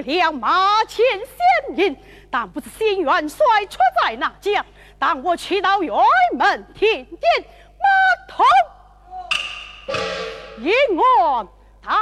我做了马前仙人。但不知新元帅出在哪家？当我去到辕门听见马头，引我抬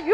鱼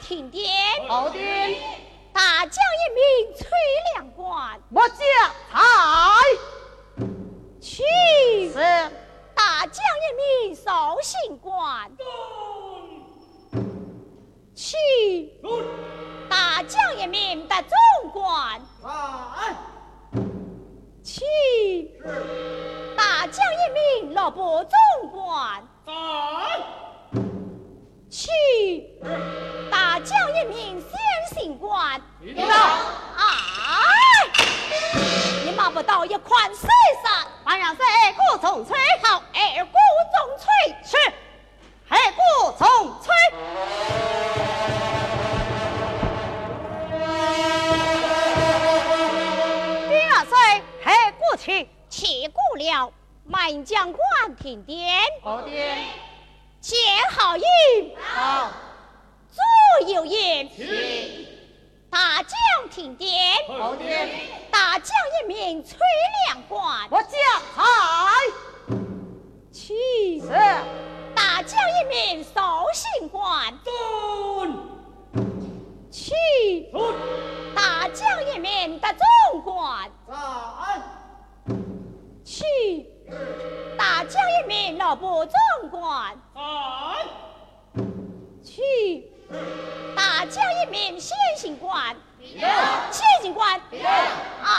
停电。好点。大将一名崔两官。我将在。去。是。大将一名寿星官。去。大将一名的总管。去。大将一名乐部总管。在去。大将一名先行官。哎！你骂不到一款谁杀？俺要是二鼓重吹，好，二鼓重吹，去二鼓重吹。起起鼓了，满将官停电。好点。前号引。好。左右引。起。大将停电。好点。大将一名崔良官。我将海。起。是。大将一名寿星官。遵。起。遵。大将一名的总管。在。去，大将一名老部总管。在。去，大将一名先行官。先行官。哎，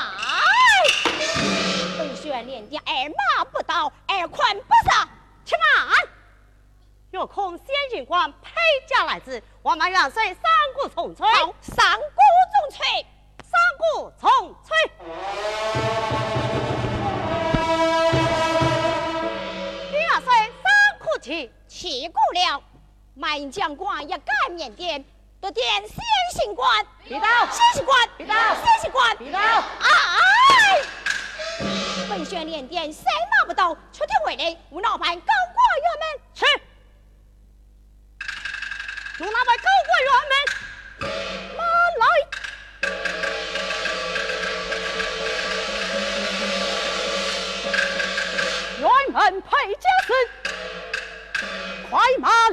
本宣连的二马不到，二款不上，且慢。有空先行官配驾来至，我们元帅三顾重吹。好，三鼓重催，三鼓重吹。起起鼓了，满将官也干缅甸，都点先行官，别到先行官，别到先行官，别到哎！本宣连点谁拿不到，出天回来，吴老板高挂辕门，去。吴老板高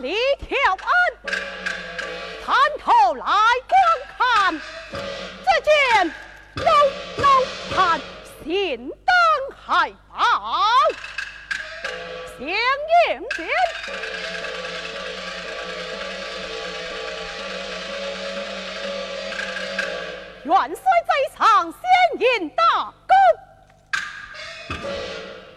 马立条鞍，探头来观看，只见老老汉心当海报，相迎见。元帅在场，先引大功。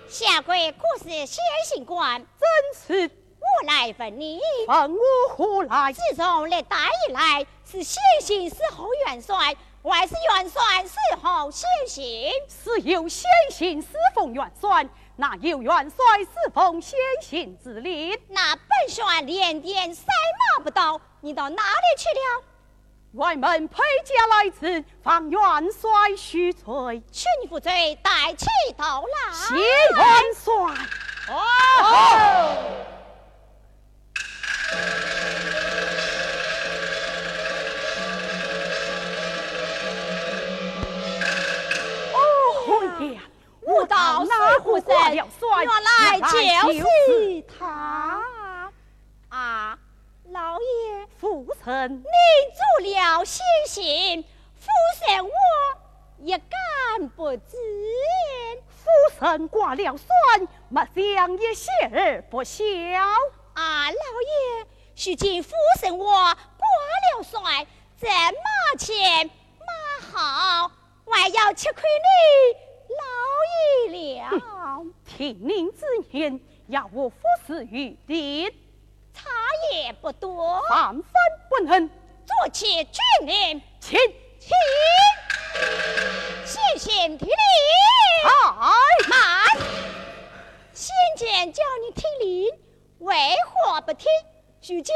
下跪可是先行官，真是。我来问你，问我何来？自从历代以来，是先行是后元帅，还是元帅是后先行？是有先行侍奉元帅，哪有元帅侍奉先行之理？那本帅连点赛马不到，你到哪里去了？外门陪驾来迟，方元帅许罪，请负罪，带起头来。谢元帅。哦。哦呀！我到哪户人？原来就是他啊！老爷，父神，你做了先行，父神我一干不知。父神挂了栓，莫想也谢而不孝。啊，老爷，如今父神我挂了帅，这马前马好，还要吃亏你老爷了。听您之言，要我服侍于您，差也不多，万分不能。做起军令，请请，谢谢听令。哎，慢！先前叫你听令，为何不听？如今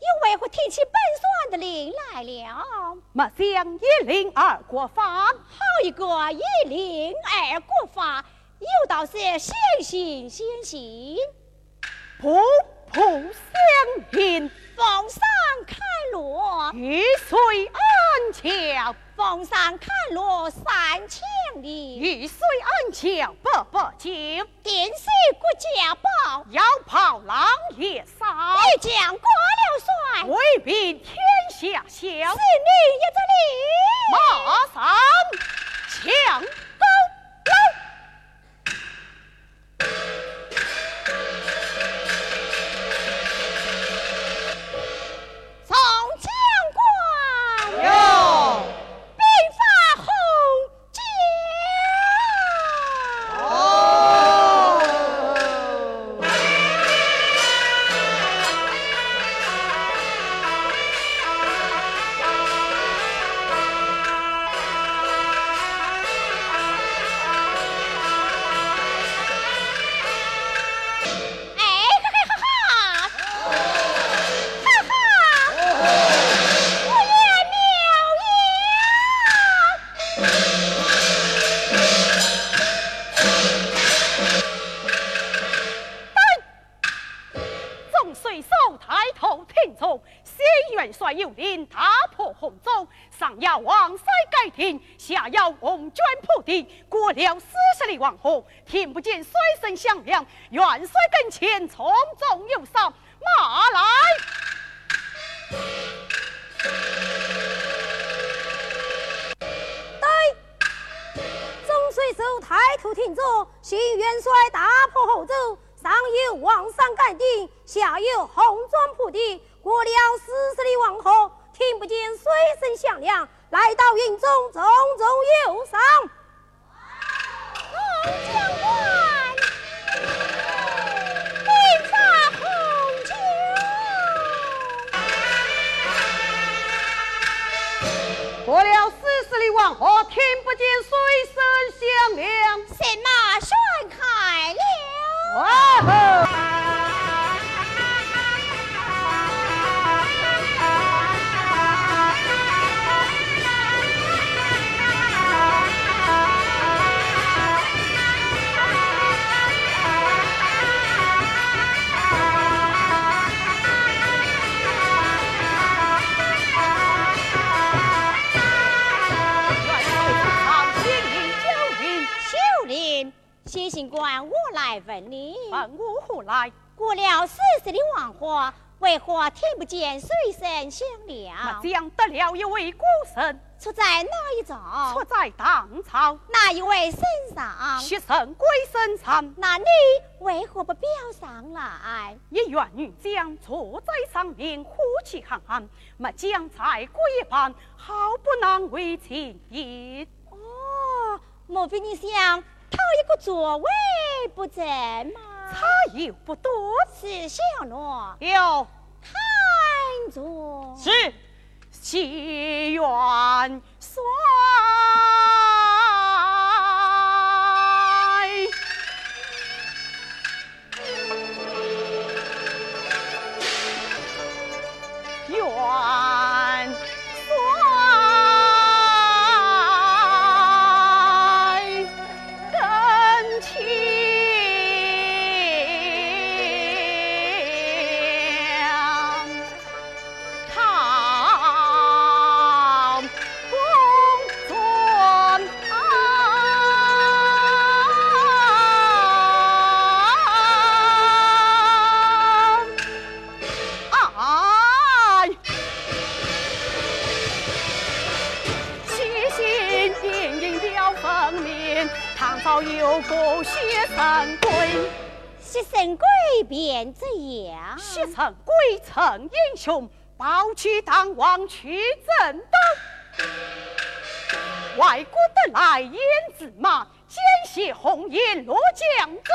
又为何提起本算的令来了？莫想一令二国法，好一个一令二国法，有道是先行先行，步步相迎。奉上看落，玉水安桥；奉上看落，三千里。玉水安桥，不不久。定是国家宝，要跑狼也少。一将挂了帅，威兵天下晓。是你一则大破洪州，上要王山盖顶，下要红砖铺地，过了四十里黄河，听不见水声响亮。元帅跟前从中有赏，马来。对，众水手抬头挺着，行元帅大破洪州，上有王山盖顶，下有红砖铺地。过了四十里黄河，听不见水声响亮，来到营中，重重有赏。将官，兵发红酒。过了四十里黄河，听不见水声响亮，神马宣开了。哇吼！来问你，问我何来？过了四十里黄花，为何听不见水声响亮？讲得了一位孤神，出在哪一座？出在唐朝。哪一位身上？学生归身上。那你为何不标上来？一员女将坐在上面，呼气喊喊，没将才过一旁，好不难为情意。哦，莫非你想？讨一个座位不在吗？差又不多，是小诺。有，看着是，心愿帅。有个薛三贵，谢神贵便这样，血神鬼成英雄，抱去当王去征东。外国得来胭脂马，奸血红颜落江州。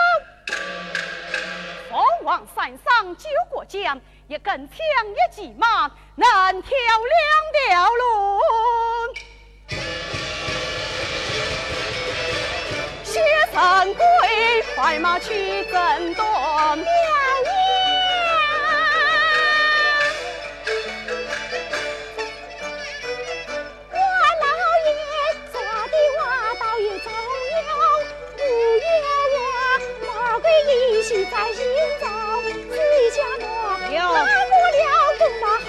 凤凰山上九国将，一根枪一骑马，能挑两条路。谢神贵，快马去征东。在心中，自家我拿过了公马好，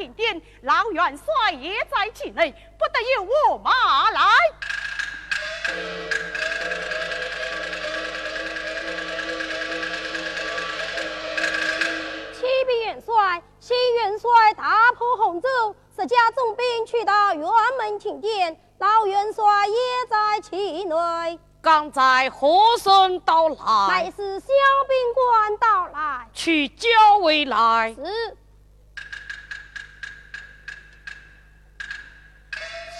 停电，老元帅也在其内，不得由我马来。启禀元帅，新元帅大破洪州，十家重兵去到辕门停电，老元帅也在其内。刚在何生到来？乃是小兵官到来。去交回来。是。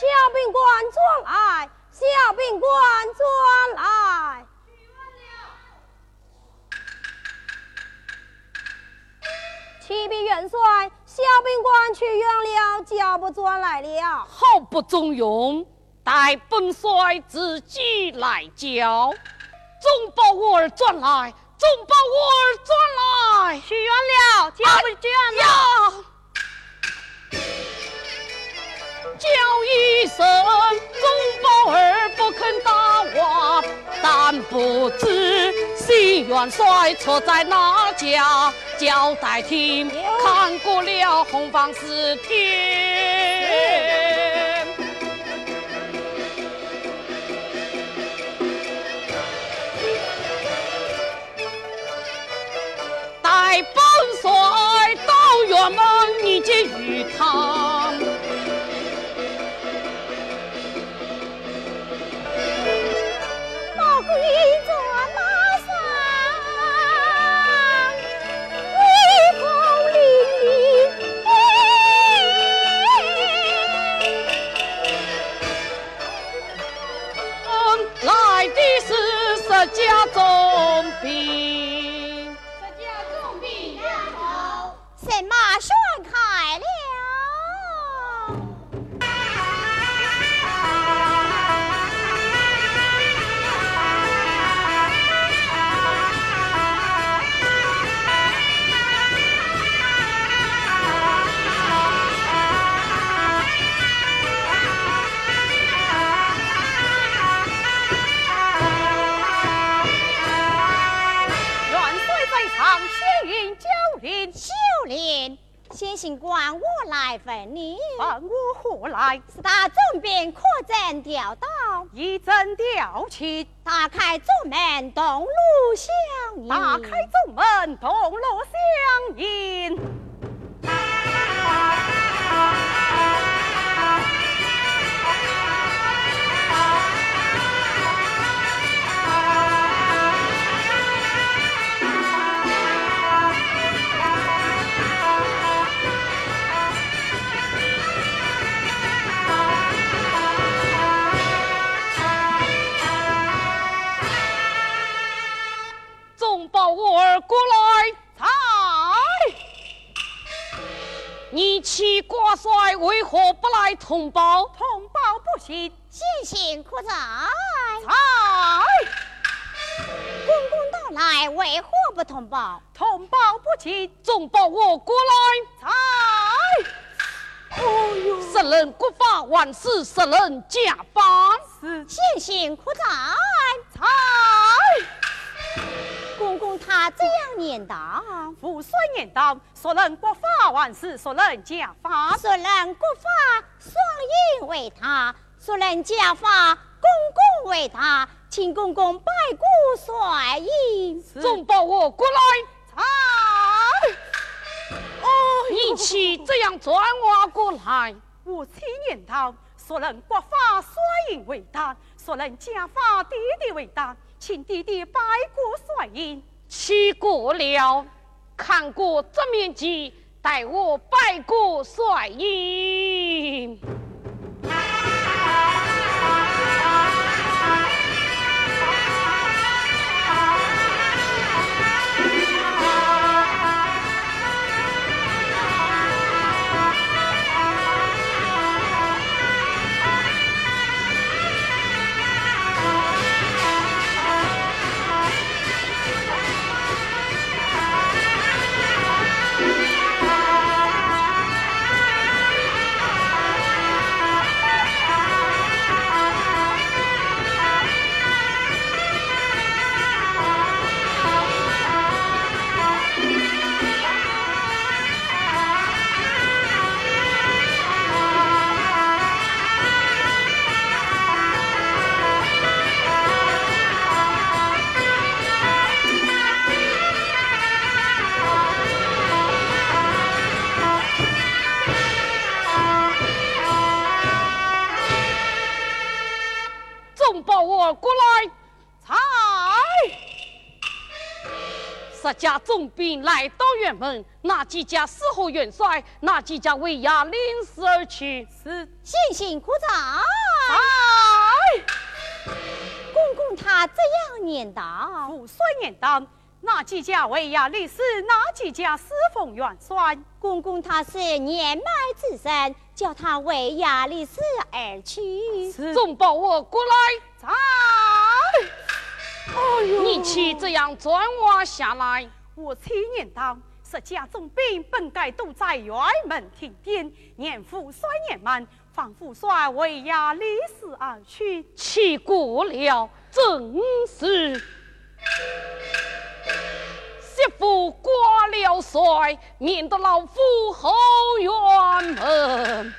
小兵官转来，小兵官转来。启禀元帅，小兵官去远了，叫不转来了。好不中用。待本帅自己来教，总把我儿转来，总把我儿转来，去远了，交不转了。叫一声，众宝儿不肯答话，但不知新元帅错在哪家，交代听，看过了红房四天。待本帅到辕门，你见与他。先行官我来问你。问我何来？四大总兵可曾调到？一阵调去，打开中门，同路相迎。打开中门，同路相迎。为何不通报？通报不起，总报我过来，才哦呦，十人国法，万事十人加班。是先行可在？才公公他这样念叨：父孙言道，说人国法，万事说人家法。说人国法，双赢为他；说人家法，公公为他。请公公拜过帅印。众宝儿过来，啊哦你去这样转话过来。我亲言道，说人国法，帅印为大；说人家法，弟弟为大。请弟弟拜过帅印。去过了，看过这面旗，待我拜过帅印。来到辕门，那几家侍候元帅，那几家为衙临时而去。是先行可在？才公公他这样念叨：父孙言道，哪几家为衙历史，那几家侍奉元帅。公公他是年迈之身，叫他为衙历史而去。是众宝儿过来，才哦哎呦，你去这样转弯下来？我七年道，是家中兵本该都在辕门停电，年富衰年满，方父帅为压离世而去，气过了，正是媳妇挂了帅，免得老夫后院门。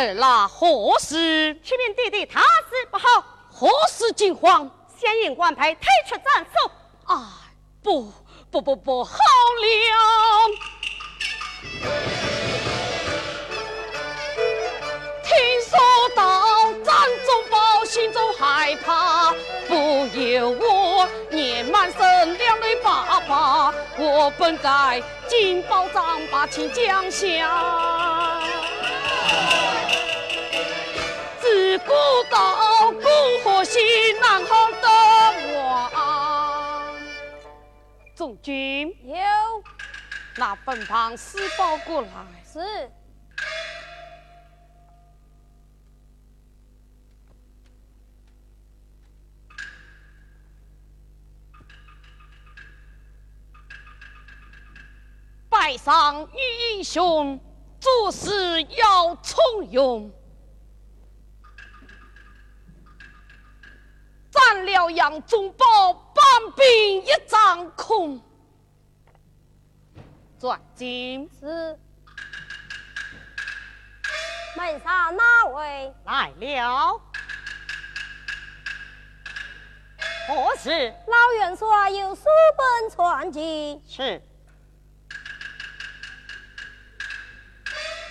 儿那何事？启禀弟弟，他事不好。何事惊慌？先引官派退出斩首。哎，不不不不，好了！听说到张忠宝心中害怕，不由我年满身两泪爸爸。我本该金宝藏把情讲下。古道古河西，南好的望。总军有，拿本堂私报过来。是。拜上女英雄，做事要从容。斩了杨宗保，半兵一掌空。转进是门上哪位来了？何事？老元帅有书本传进。是。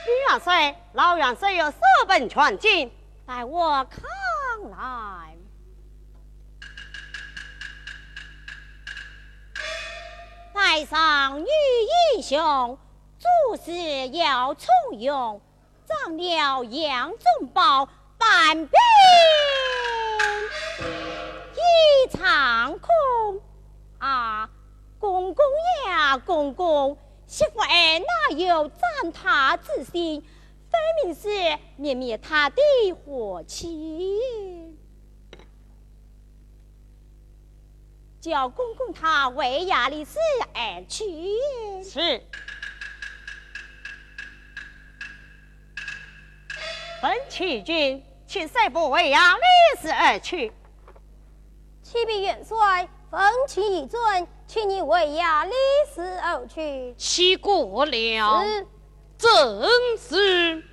李元帅，老元帅有书本传进，待我看带上女英雄，做事要从容，斩了杨忠宝，半边。长空啊，公公呀，公公，媳妇儿哪有赞他之心？分明是灭灭他的火气，叫公公他为衙里事而去。是。本启君，请随部为衙立事而去。启禀元帅，奉启一尊，请你为衙立事而去。起过了。是。正是，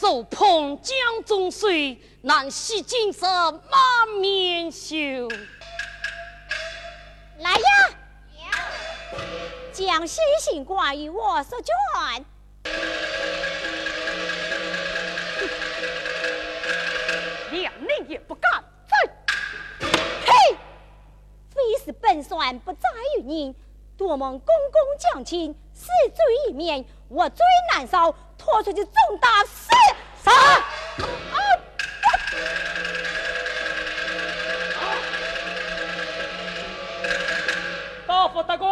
手捧江中水，难洗金色满面羞。来呀，将西行挂于我手卷。两人也不敢再。嘿，非是本帅不在于您，多蒙公公将亲。死罪一面，我最难受，拖出去重打四十！大夫大哥，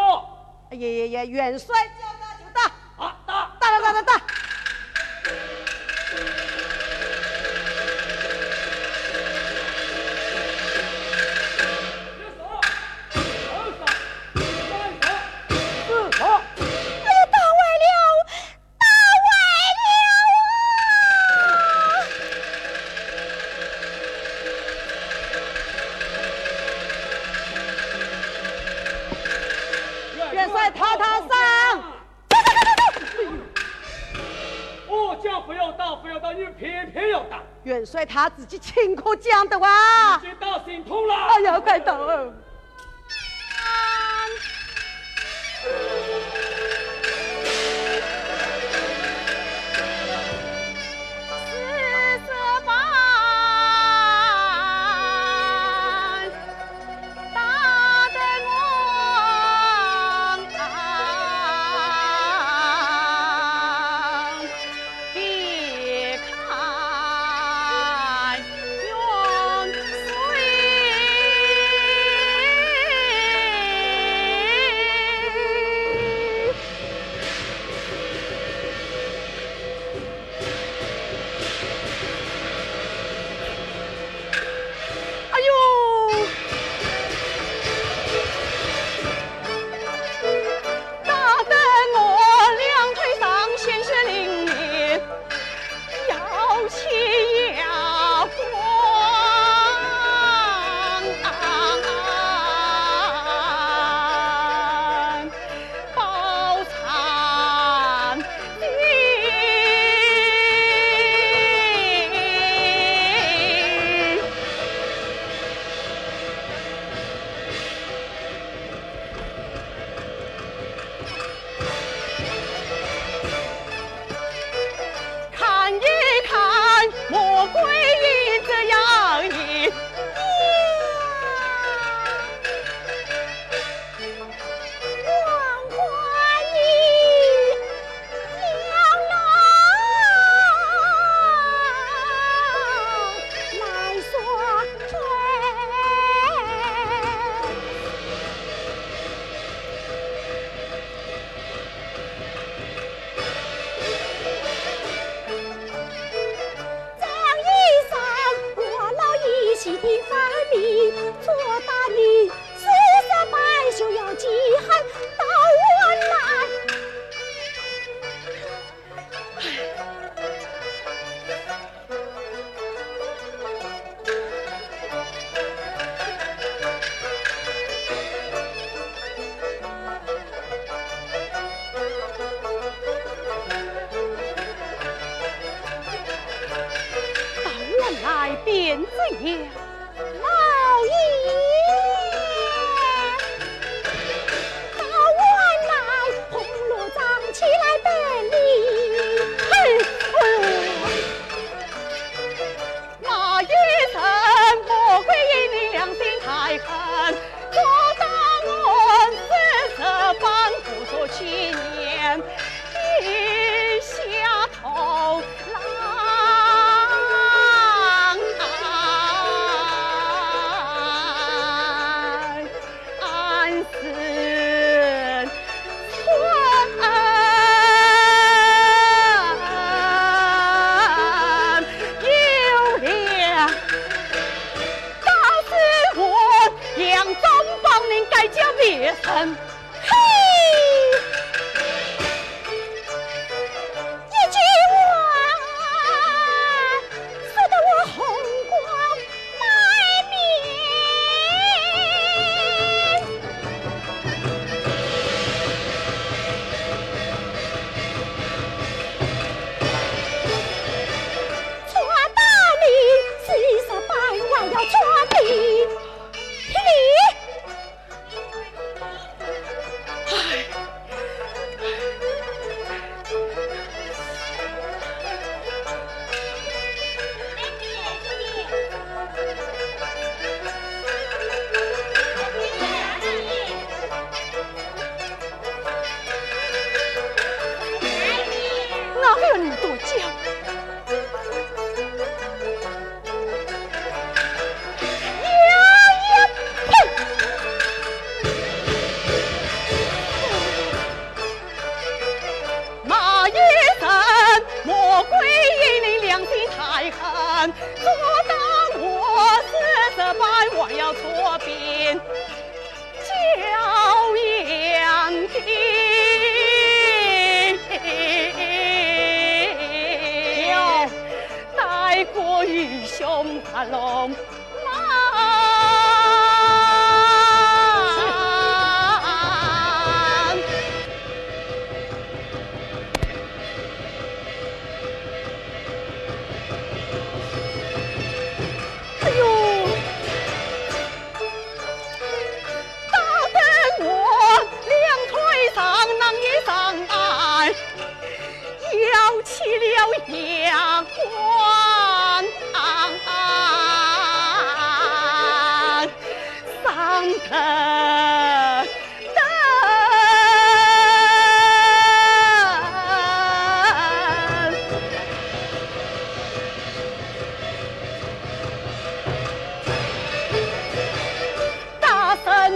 哎呀呀呀！元帅叫大就大，啊打打了打了打。帅他亲口讲的哇！已经到心痛了。哎呀，快到！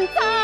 将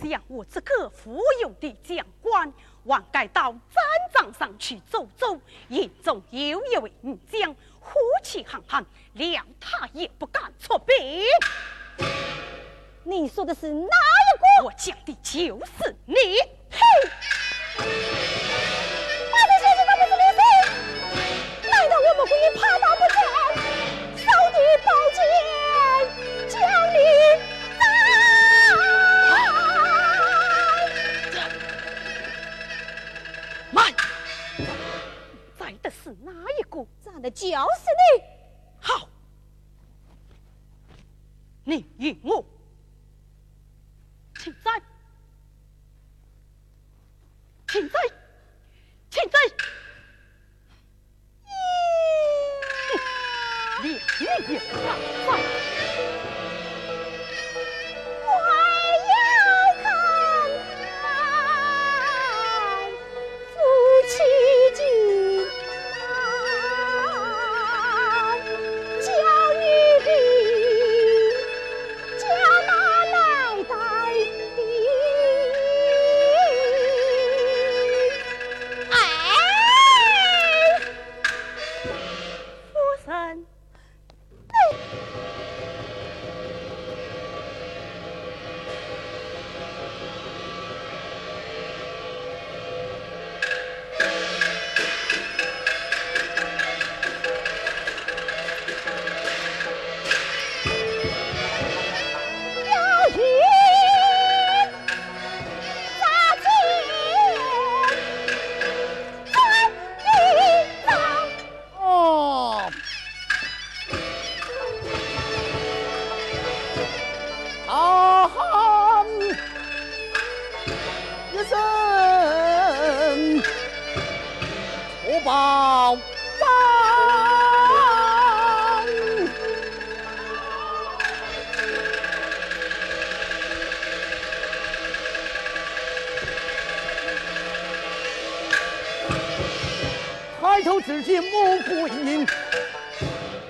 像我这个富有的将官，还该到战场上去走走。眼中有一位女将，虎气憨憨，连他也不敢出兵。你说的是哪一个？我讲的就是你。嘿。是哪一个？长得就是你。好，你赢我，请在，请在，请在，你你也在。抬头只见穆桂英，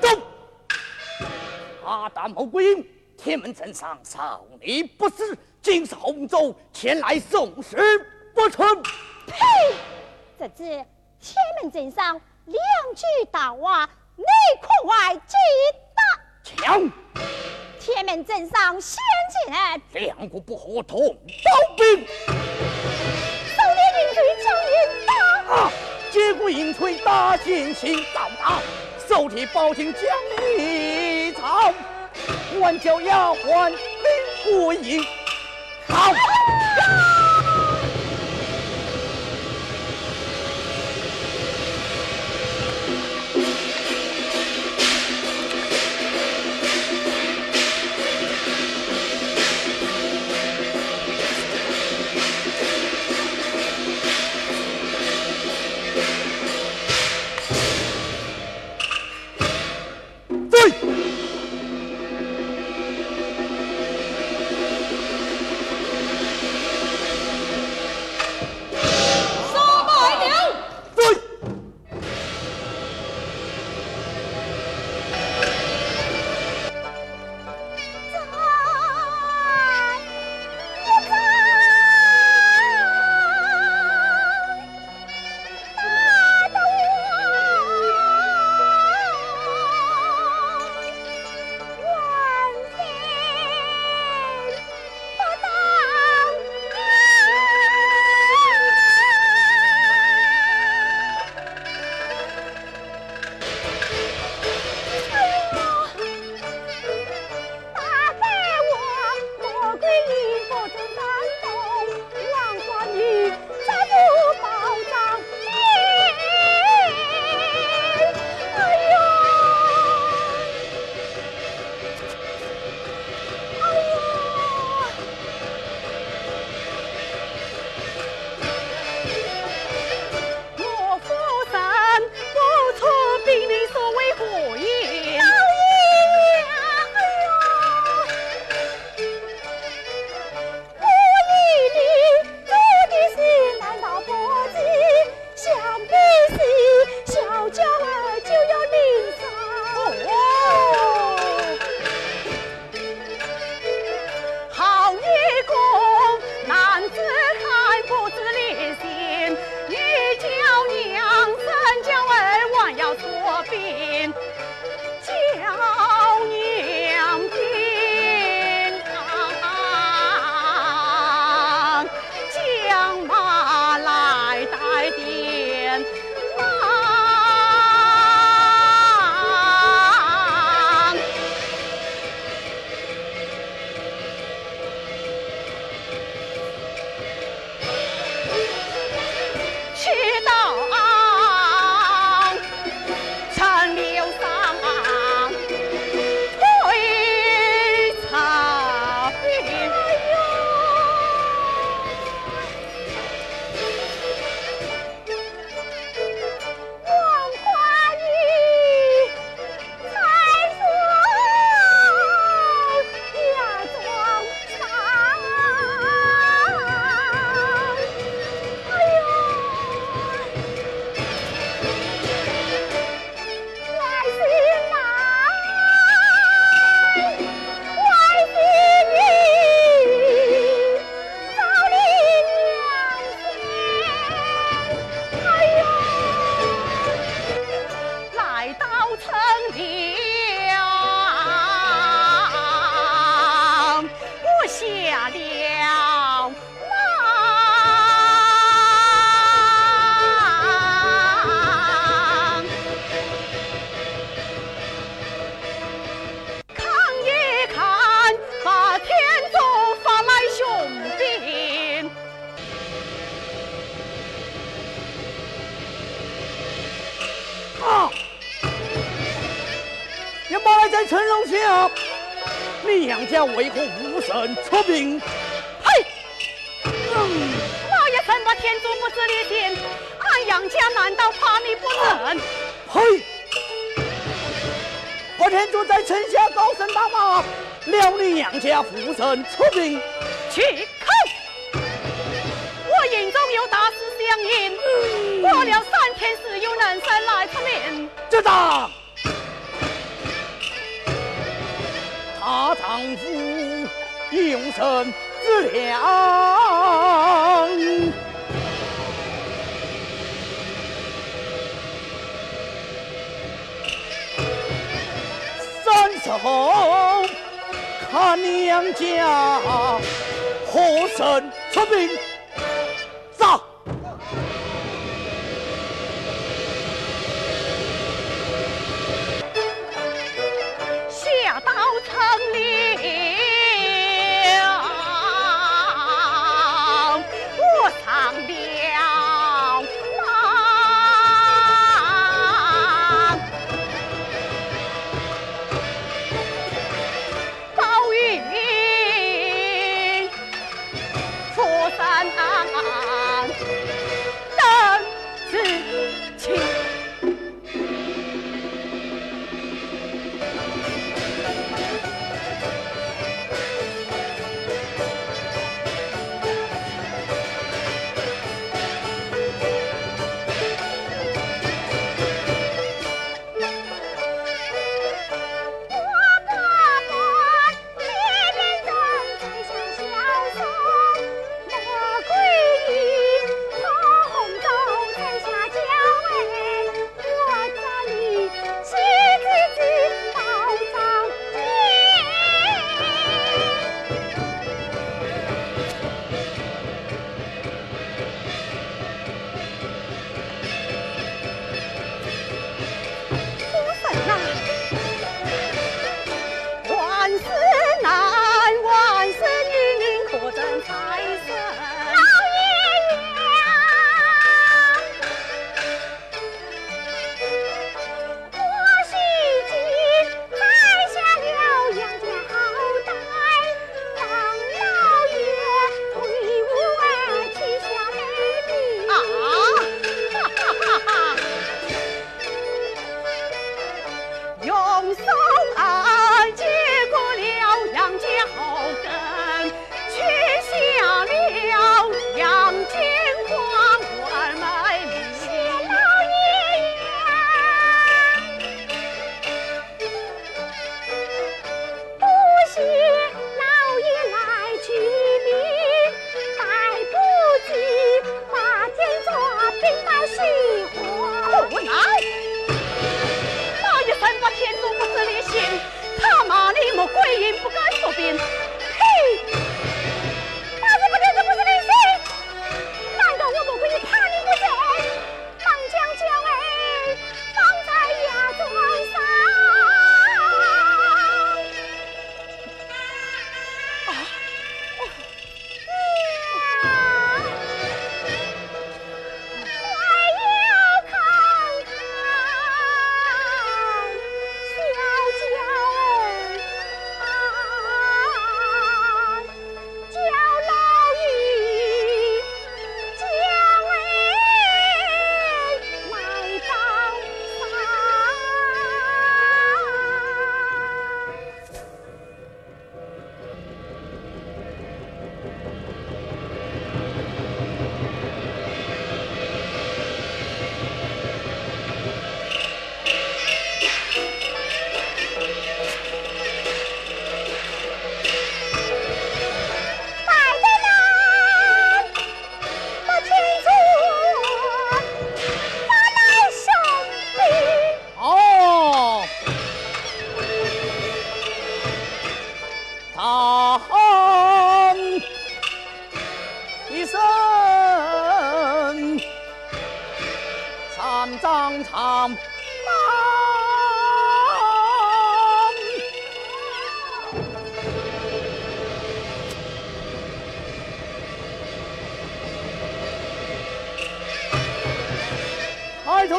走！阿达穆桂英，天门镇上少你不死，今是洪州前来送死不成？呸！这次天门镇上两句大话，内空外击打。枪！天门镇上先见两国不和同刀兵，狩猎引追将领打。啊！接过银锤打进心造大，手提宝剑将你草，挽脚丫鬟领桂英，好。杨家父神出兵，去看！我营中有大事相迎，过了三天时有人生来出面。知道。她丈夫用神之良，娘家何神出名，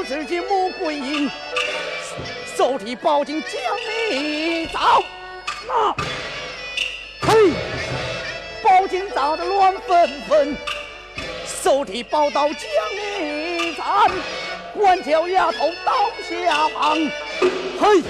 自己母鬼影，手提宝剑将你找。那，嘿，宝剑砸得乱纷纷，手提宝刀将你斩，官桥丫头刀下旁，嘿，